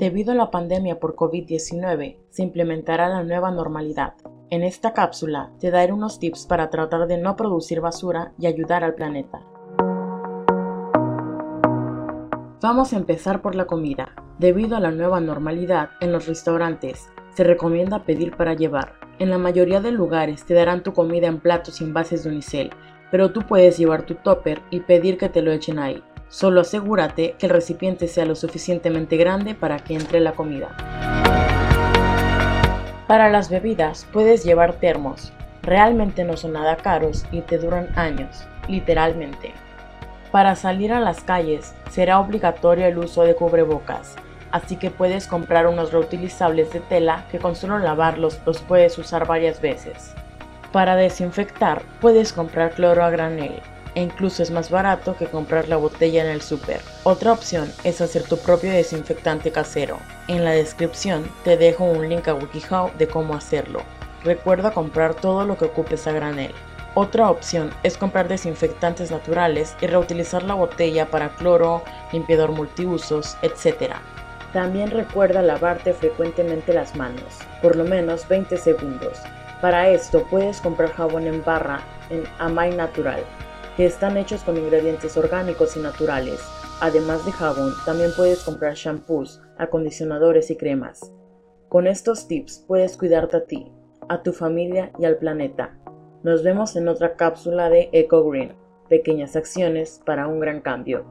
Debido a la pandemia por COVID-19, se implementará la nueva normalidad. En esta cápsula te daré unos tips para tratar de no producir basura y ayudar al planeta. Vamos a empezar por la comida. Debido a la nueva normalidad, en los restaurantes se recomienda pedir para llevar. En la mayoría de lugares te darán tu comida en platos sin bases de unicel, pero tú puedes llevar tu topper y pedir que te lo echen ahí. Solo asegúrate que el recipiente sea lo suficientemente grande para que entre la comida. Para las bebidas puedes llevar termos. Realmente no son nada caros y te duran años, literalmente. Para salir a las calles será obligatorio el uso de cubrebocas, así que puedes comprar unos reutilizables de tela que con solo lavarlos los puedes usar varias veces. Para desinfectar puedes comprar cloro a granel, e incluso es más barato que comprar la botella en el súper. Otra opción es hacer tu propio desinfectante casero. En la descripción te dejo un link a WikiHow de cómo hacerlo. Recuerda comprar todo lo que ocupes a granel. Otra opción es comprar desinfectantes naturales y reutilizar la botella para cloro, limpiador multiusos, etc. También recuerda lavarte frecuentemente las manos, por lo menos 20 segundos. Para esto puedes comprar jabón en barra en Amay Natural, que están hechos con ingredientes orgánicos y naturales. Además de jabón, también puedes comprar shampoos, acondicionadores y cremas. Con estos tips puedes cuidarte a ti, a tu familia y al planeta. Nos vemos en otra cápsula de Eco Green, pequeñas acciones para un gran cambio.